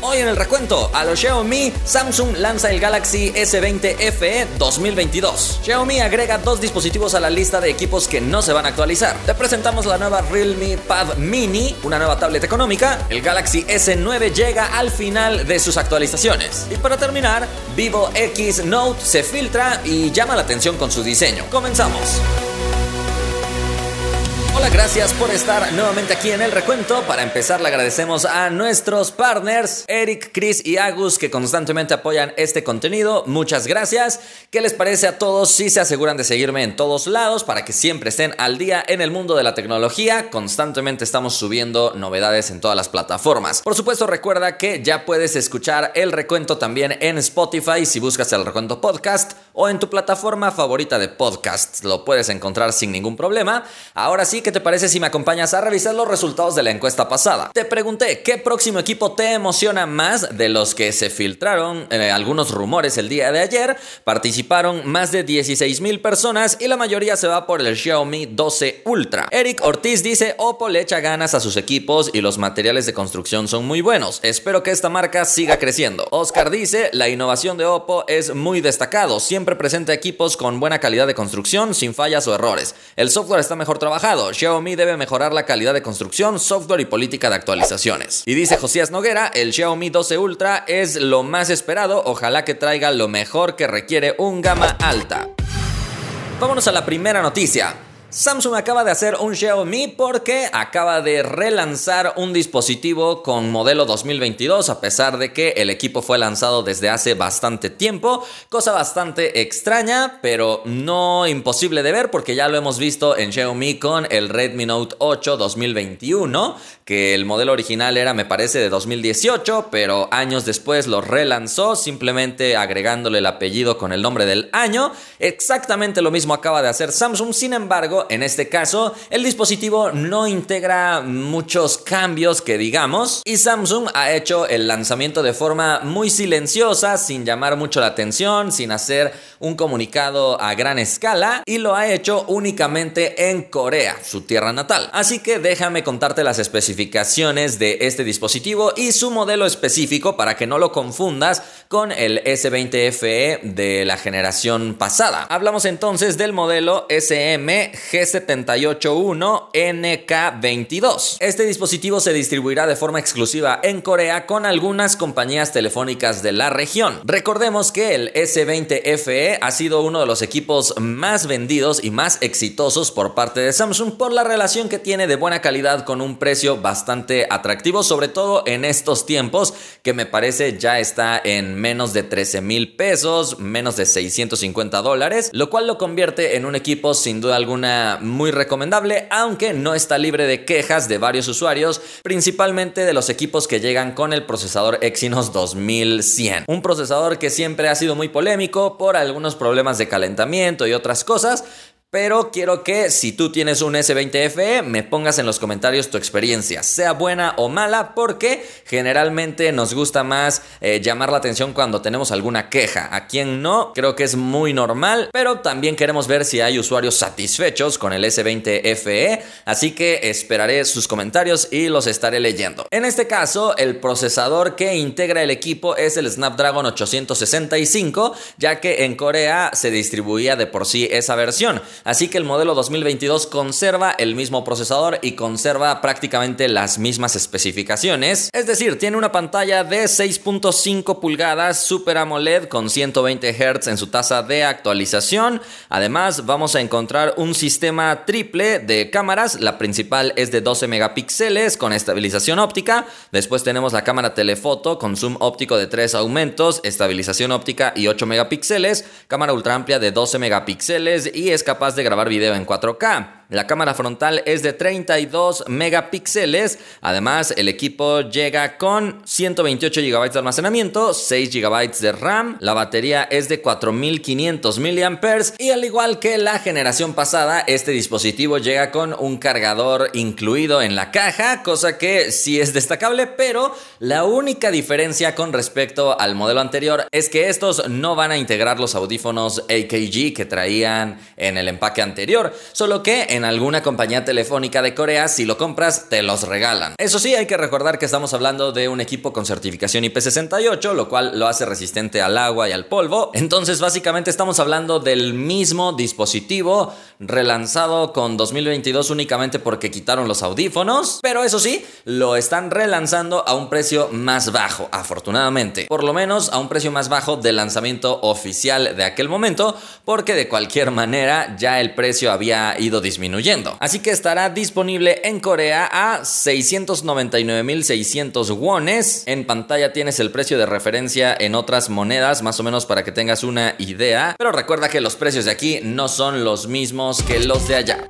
Hoy en el recuento, a los Xiaomi, Samsung lanza el Galaxy S20 FE 2022. Xiaomi agrega dos dispositivos a la lista de equipos que no se van a actualizar. Te presentamos la nueva Realme Pad Mini, una nueva tablet económica. El Galaxy S9 llega al final de sus actualizaciones. Y para terminar, Vivo X Note se filtra y llama la atención con su diseño. Comenzamos. Hola, gracias por estar nuevamente aquí en el recuento. Para empezar, le agradecemos a nuestros partners, Eric, Chris y Agus, que constantemente apoyan este contenido. Muchas gracias. ¿Qué les parece a todos si se aseguran de seguirme en todos lados para que siempre estén al día en el mundo de la tecnología? Constantemente estamos subiendo novedades en todas las plataformas. Por supuesto, recuerda que ya puedes escuchar el recuento también en Spotify si buscas el recuento podcast o en tu plataforma favorita de podcast. Lo puedes encontrar sin ningún problema. Ahora sí, ¿qué te parece si me acompañas a revisar los resultados de la encuesta pasada? Te pregunté, ¿qué próximo equipo te emociona más de los que se filtraron eh, algunos rumores el día de ayer? Participaron más de 16 mil personas y la mayoría se va por el Xiaomi 12 Ultra. Eric Ortiz dice, Oppo le echa ganas a sus equipos y los materiales de construcción son muy buenos. Espero que esta marca siga creciendo. Oscar dice, la innovación de Oppo es muy destacado. Siempre presenta equipos con buena calidad de construcción, sin fallas o errores. El software está mejor trabajado. Xiaomi debe mejorar la calidad de construcción, software y política de actualizaciones. Y dice Josías Noguera, el Xiaomi 12 Ultra es lo más esperado. Ojalá que traiga lo mejor que requiere un gama alta. Vámonos a la primera noticia. Samsung acaba de hacer un Xiaomi porque acaba de relanzar un dispositivo con modelo 2022 a pesar de que el equipo fue lanzado desde hace bastante tiempo, cosa bastante extraña pero no imposible de ver porque ya lo hemos visto en Xiaomi con el Redmi Note 8 2021, que el modelo original era me parece de 2018, pero años después lo relanzó simplemente agregándole el apellido con el nombre del año. Exactamente lo mismo acaba de hacer Samsung, sin embargo en este caso, el dispositivo no integra muchos cambios que digamos y Samsung ha hecho el lanzamiento de forma muy silenciosa, sin llamar mucho la atención, sin hacer un comunicado a gran escala y lo ha hecho únicamente en Corea, su tierra natal. Así que déjame contarte las especificaciones de este dispositivo y su modelo específico para que no lo confundas con el S20 FE de la generación pasada. Hablamos entonces del modelo SM G781NK22. Este dispositivo se distribuirá de forma exclusiva en Corea con algunas compañías telefónicas de la región. Recordemos que el S20 FE ha sido uno de los equipos más vendidos y más exitosos por parte de Samsung por la relación que tiene de buena calidad con un precio bastante atractivo, sobre todo en estos tiempos que me parece ya está en menos de 13 mil pesos, menos de 650 dólares, lo cual lo convierte en un equipo sin duda alguna muy recomendable, aunque no está libre de quejas de varios usuarios, principalmente de los equipos que llegan con el procesador Exynos 2100. Un procesador que siempre ha sido muy polémico por algunos problemas de calentamiento y otras cosas, pero quiero que si tú tienes un S20FE me pongas en los comentarios tu experiencia, sea buena o mala, porque generalmente nos gusta más eh, llamar la atención cuando tenemos alguna queja. A quien no, creo que es muy normal, pero también queremos ver si hay usuarios satisfechos con el S20FE, así que esperaré sus comentarios y los estaré leyendo. En este caso, el procesador que integra el equipo es el Snapdragon 865, ya que en Corea se distribuía de por sí esa versión. Así que el modelo 2022 conserva el mismo procesador y conserva prácticamente las mismas especificaciones. Es decir, tiene una pantalla de 6.5 pulgadas Super AMOLED con 120 Hz en su tasa de actualización. Además, vamos a encontrar un sistema triple de cámaras. La principal es de 12 megapíxeles con estabilización óptica. Después tenemos la cámara telefoto con zoom óptico de 3 aumentos, estabilización óptica y 8 megapíxeles. Cámara ultra amplia de 12 megapíxeles y es capaz de grabar video en 4K. La cámara frontal es de 32 megapíxeles. Además, el equipo llega con 128 GB de almacenamiento, 6 GB de RAM. La batería es de 4500 mAh y al igual que la generación pasada, este dispositivo llega con un cargador incluido en la caja, cosa que sí es destacable, pero la única diferencia con respecto al modelo anterior es que estos no van a integrar los audífonos AKG que traían en el empaque anterior, solo que en alguna compañía telefónica de Corea, si lo compras, te los regalan. Eso sí, hay que recordar que estamos hablando de un equipo con certificación IP68, lo cual lo hace resistente al agua y al polvo. Entonces, básicamente estamos hablando del mismo dispositivo relanzado con 2022 únicamente porque quitaron los audífonos, pero eso sí, lo están relanzando a un precio más bajo, afortunadamente. Por lo menos a un precio más bajo del lanzamiento oficial de aquel momento, porque de cualquier manera ya el precio había ido disminuyendo. Así que estará disponible en Corea a 699.600 wones. En pantalla tienes el precio de referencia en otras monedas, más o menos para que tengas una idea. Pero recuerda que los precios de aquí no son los mismos que los de allá.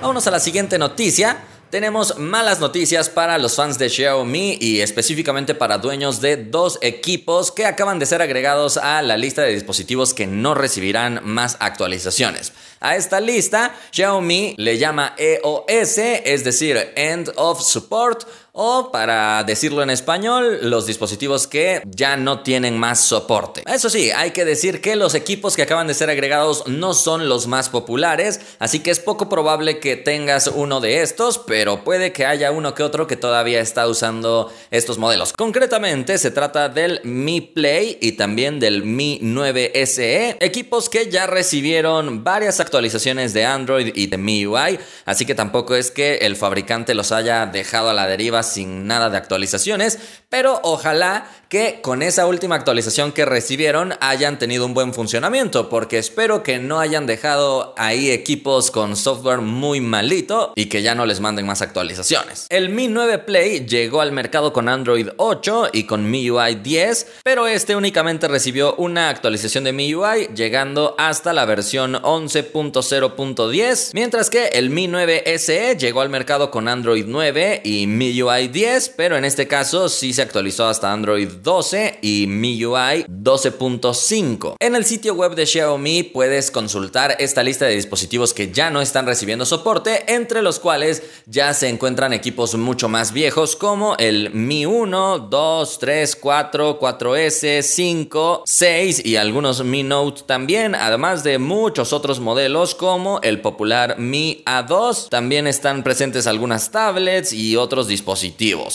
Vámonos a la siguiente noticia. Tenemos malas noticias para los fans de Xiaomi y específicamente para dueños de dos equipos que acaban de ser agregados a la lista de dispositivos que no recibirán más actualizaciones. A esta lista, Xiaomi le llama EOS, es decir, End of Support, o para decirlo en español, los dispositivos que ya no tienen más soporte. Eso sí, hay que decir que los equipos que acaban de ser agregados no son los más populares, así que es poco probable que tengas uno de estos, pero puede que haya uno que otro que todavía está usando estos modelos. Concretamente, se trata del Mi Play y también del Mi 9 SE, equipos que ya recibieron varias actualizaciones de Android y de MIUI, así que tampoco es que el fabricante los haya dejado a la deriva sin nada de actualizaciones, pero ojalá que con esa última actualización que recibieron hayan tenido un buen funcionamiento, porque espero que no hayan dejado ahí equipos con software muy malito y que ya no les manden más actualizaciones. El Mi 9 Play llegó al mercado con Android 8 y con MIUI 10, pero este únicamente recibió una actualización de MIUI llegando hasta la versión 11.0.10, mientras que el Mi 9 SE llegó al mercado con Android 9 y MIUI 10, pero en este caso sí se actualizó hasta Android 12 y MIUI 12.5. En el sitio web de Xiaomi puedes consultar esta lista de dispositivos que ya no están recibiendo soporte, entre los cuales ya se encuentran equipos mucho más viejos como el Mi 1, 2, 3, 4, 4S, 5, 6 y algunos Mi Note también, además de muchos otros modelos como el popular Mi A2. También están presentes algunas tablets y otros dispositivos.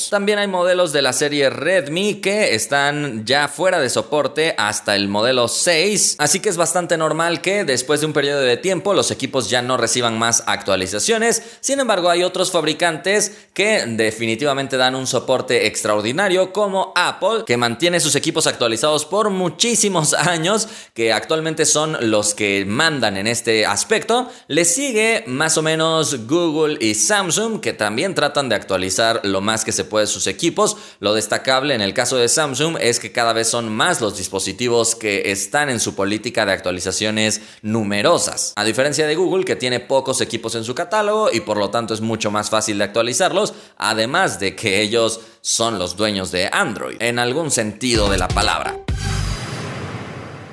También hay modelos de la serie Redmi que están ya fuera de soporte hasta el modelo 6, así que es bastante normal que después de un periodo de tiempo los equipos ya no reciban más actualizaciones. Sin embargo, hay otros fabricantes que definitivamente dan un soporte extraordinario como Apple, que mantiene sus equipos actualizados por muchísimos años, que actualmente son los que mandan en este aspecto. Le sigue más o menos Google y Samsung, que también tratan de actualizar lo más que se puede sus equipos. Lo destacable en el caso de Samsung es que cada vez son más los dispositivos que están en su política de actualizaciones numerosas. A diferencia de Google, que tiene pocos equipos en su catálogo y por lo tanto es mucho más fácil de actualizarlos, además de que ellos son los dueños de Android, en algún sentido de la palabra.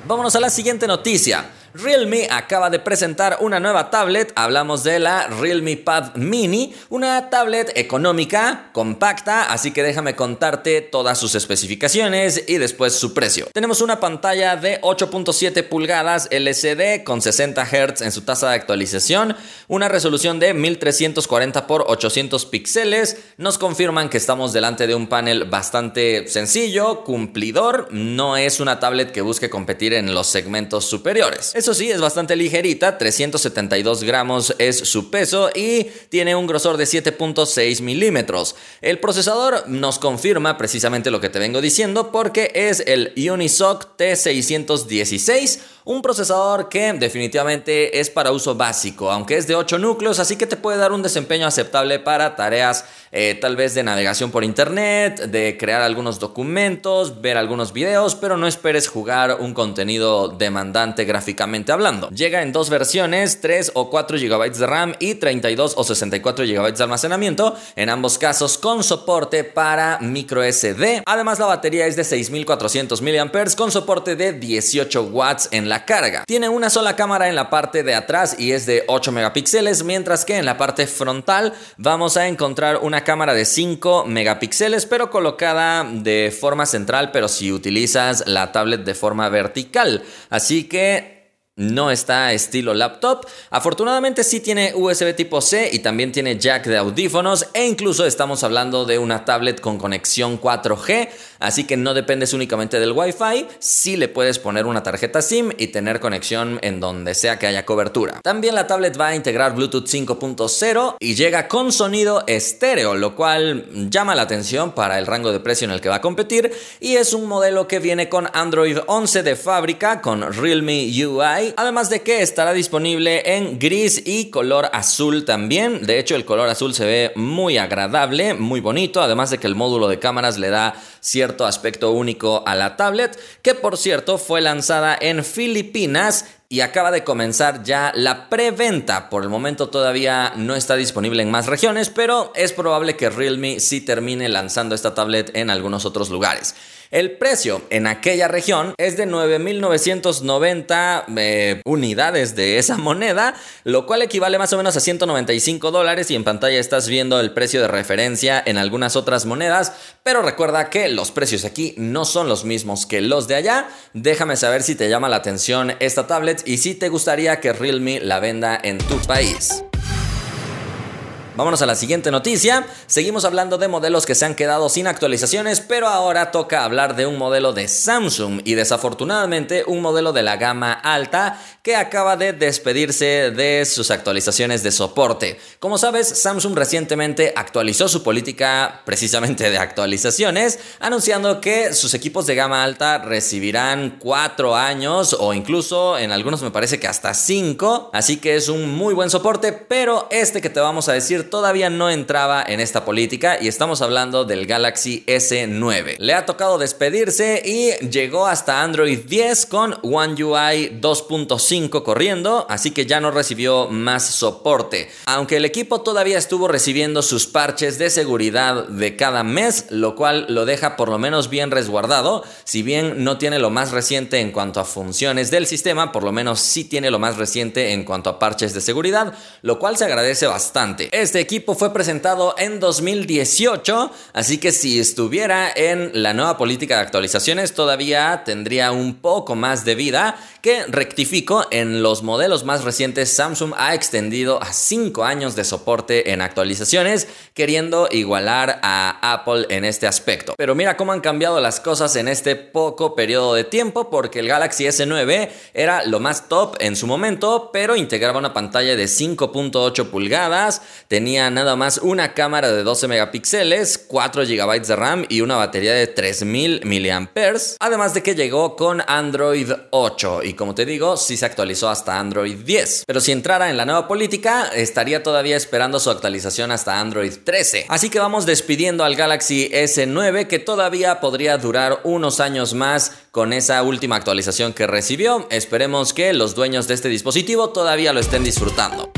Vámonos a la siguiente noticia. Realme acaba de presentar una nueva tablet, hablamos de la Realme Pad Mini, una tablet económica, compacta, así que déjame contarte todas sus especificaciones y después su precio. Tenemos una pantalla de 8.7 pulgadas LCD con 60 Hz en su tasa de actualización, una resolución de 1340 x 800 píxeles, nos confirman que estamos delante de un panel bastante sencillo, cumplidor, no es una tablet que busque competir en los segmentos superiores. Eso sí, es bastante ligerita, 372 gramos es su peso y tiene un grosor de 7.6 milímetros. El procesador nos confirma precisamente lo que te vengo diciendo porque es el Unisoc T616 un procesador que definitivamente es para uso básico, aunque es de 8 núcleos, así que te puede dar un desempeño aceptable para tareas eh, tal vez de navegación por internet, de crear algunos documentos, ver algunos videos, pero no esperes jugar un contenido demandante gráficamente hablando. Llega en dos versiones, 3 o 4 GB de RAM y 32 o 64 GB de almacenamiento, en ambos casos con soporte para micro SD. Además la batería es de 6400 mAh con soporte de 18 watts en la carga. Tiene una sola cámara en la parte de atrás y es de 8 megapíxeles, mientras que en la parte frontal vamos a encontrar una cámara de 5 megapíxeles, pero colocada de forma central, pero si utilizas la tablet de forma vertical. Así que no está estilo laptop. Afortunadamente sí tiene USB tipo C y también tiene jack de audífonos e incluso estamos hablando de una tablet con conexión 4G, así que no dependes únicamente del Wi-Fi, sí le puedes poner una tarjeta SIM y tener conexión en donde sea que haya cobertura. También la tablet va a integrar Bluetooth 5.0 y llega con sonido estéreo, lo cual llama la atención para el rango de precio en el que va a competir y es un modelo que viene con Android 11 de fábrica con Realme UI, además de que estará disponible en gris y color azul también. De hecho, el color azul se ve muy agradable, muy bonito, además de que el módulo de cámaras le da cierto aspecto único a la tablet, que por cierto fue lanzada en Filipinas y acaba de comenzar ya la preventa. Por el momento todavía no está disponible en más regiones, pero es probable que Realme sí termine lanzando esta tablet en algunos otros lugares. El precio en aquella región es de 9.990 eh, unidades de esa moneda, lo cual equivale más o menos a 195 dólares y en pantalla estás viendo el precio de referencia en algunas otras monedas, pero recuerda que los precios aquí no son los mismos que los de allá. Déjame saber si te llama la atención esta tablet y si te gustaría que Realme la venda en tu país. Vámonos a la siguiente noticia. Seguimos hablando de modelos que se han quedado sin actualizaciones, pero ahora toca hablar de un modelo de Samsung y desafortunadamente un modelo de la gama alta que acaba de despedirse de sus actualizaciones de soporte. Como sabes, Samsung recientemente actualizó su política precisamente de actualizaciones, anunciando que sus equipos de gama alta recibirán cuatro años o incluso en algunos me parece que hasta cinco. Así que es un muy buen soporte, pero este que te vamos a decir todavía no entraba en esta política y estamos hablando del Galaxy S9. Le ha tocado despedirse y llegó hasta Android 10 con One UI 2.5 corriendo, así que ya no recibió más soporte. Aunque el equipo todavía estuvo recibiendo sus parches de seguridad de cada mes, lo cual lo deja por lo menos bien resguardado, si bien no tiene lo más reciente en cuanto a funciones del sistema, por lo menos sí tiene lo más reciente en cuanto a parches de seguridad, lo cual se agradece bastante. Este equipo fue presentado en 2018, así que si estuviera en la nueva política de actualizaciones todavía tendría un poco más de vida que rectifico en los modelos más recientes Samsung ha extendido a 5 años de soporte en actualizaciones queriendo igualar a Apple en este aspecto. Pero mira cómo han cambiado las cosas en este poco periodo de tiempo porque el Galaxy S9 era lo más top en su momento pero integraba una pantalla de 5.8 pulgadas, nada más una cámara de 12 megapíxeles, 4 GB de RAM y una batería de 3000 mAh, además de que llegó con Android 8 y como te digo, sí se actualizó hasta Android 10. Pero si entrara en la nueva política, estaría todavía esperando su actualización hasta Android 13. Así que vamos despidiendo al Galaxy S9 que todavía podría durar unos años más con esa última actualización que recibió. Esperemos que los dueños de este dispositivo todavía lo estén disfrutando.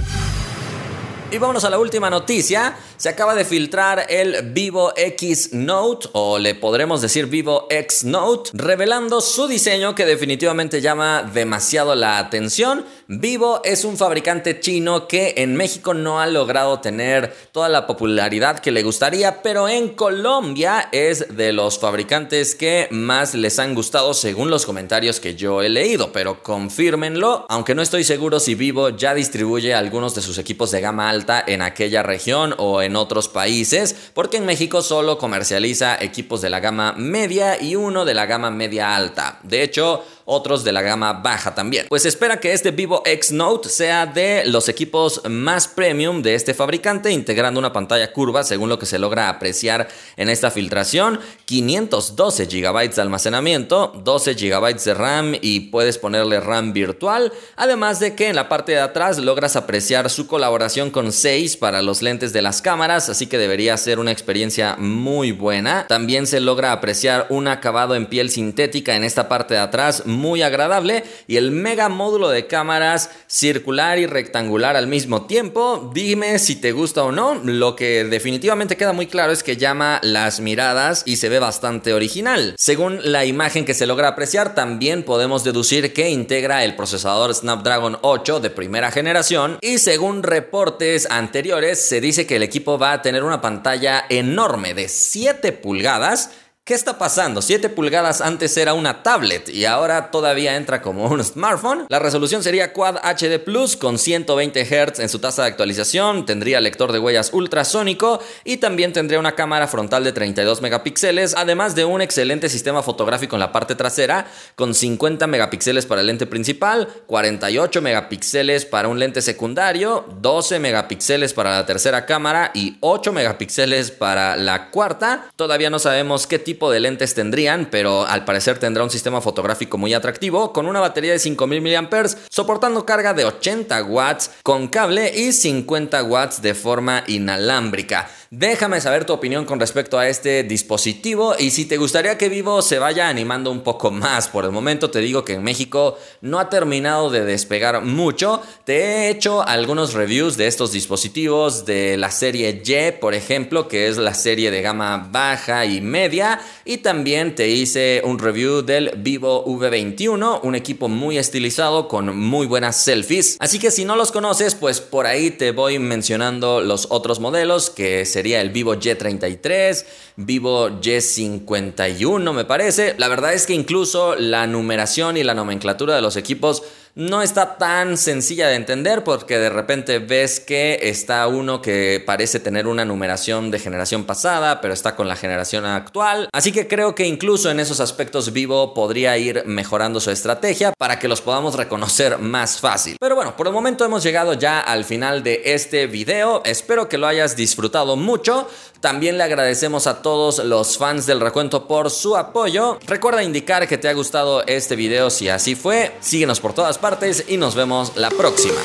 Y vámonos a la última noticia. Se acaba de filtrar el Vivo X Note, o le podremos decir Vivo X Note, revelando su diseño que definitivamente llama demasiado la atención. Vivo es un fabricante chino que en México no ha logrado tener toda la popularidad que le gustaría, pero en Colombia es de los fabricantes que más les han gustado según los comentarios que yo he leído, pero confírmenlo, aunque no estoy seguro si Vivo ya distribuye algunos de sus equipos de gama alta en aquella región o en otros países, porque en México solo comercializa equipos de la gama media y uno de la gama media alta. De hecho, otros de la gama baja también. Pues espera que este Vivo X Note sea de los equipos más premium de este fabricante, integrando una pantalla curva según lo que se logra apreciar en esta filtración, 512 GB de almacenamiento, 12 GB de RAM y puedes ponerle RAM virtual, además de que en la parte de atrás logras apreciar su colaboración con 6 para los lentes de las cámaras, así que debería ser una experiencia muy buena. También se logra apreciar un acabado en piel sintética en esta parte de atrás, muy agradable y el mega módulo de cámaras circular y rectangular al mismo tiempo. Dime si te gusta o no. Lo que definitivamente queda muy claro es que llama las miradas y se ve bastante original. Según la imagen que se logra apreciar, también podemos deducir que integra el procesador Snapdragon 8 de primera generación y según reportes anteriores se dice que el equipo va a tener una pantalla enorme de 7 pulgadas ¿Qué está pasando? 7 pulgadas antes era una tablet y ahora todavía entra como un smartphone. La resolución sería Quad HD Plus con 120 Hz en su tasa de actualización, tendría lector de huellas ultrasónico y también tendría una cámara frontal de 32 megapíxeles, además de un excelente sistema fotográfico en la parte trasera con 50 megapíxeles para el lente principal, 48 megapíxeles para un lente secundario, 12 megapíxeles para la tercera cámara y 8 megapíxeles para la cuarta. Todavía no sabemos qué tipo de lentes tendrían, pero al parecer tendrá un sistema fotográfico muy atractivo con una batería de 5000 mAh, soportando carga de 80 watts con cable y 50 watts de forma inalámbrica. Déjame saber tu opinión con respecto a este dispositivo y si te gustaría que Vivo se vaya animando un poco más. Por el momento te digo que en México no ha terminado de despegar mucho. Te he hecho algunos reviews de estos dispositivos de la serie Y, por ejemplo, que es la serie de gama baja y media. Y también te hice un review del Vivo V21, un equipo muy estilizado con muy buenas selfies. Así que si no los conoces, pues por ahí te voy mencionando los otros modelos que se sería el Vivo Y33, Vivo Y51 me parece. La verdad es que incluso la numeración y la nomenclatura de los equipos no está tan sencilla de entender porque de repente ves que está uno que parece tener una numeración de generación pasada, pero está con la generación actual. Así que creo que incluso en esos aspectos Vivo podría ir mejorando su estrategia para que los podamos reconocer más fácil. Pero bueno, por el momento hemos llegado ya al final de este video. Espero que lo hayas disfrutado mucho. También le agradecemos a todos los fans del recuento por su apoyo. Recuerda indicar que te ha gustado este video si así fue. Síguenos por todas partes y nos vemos la próxima.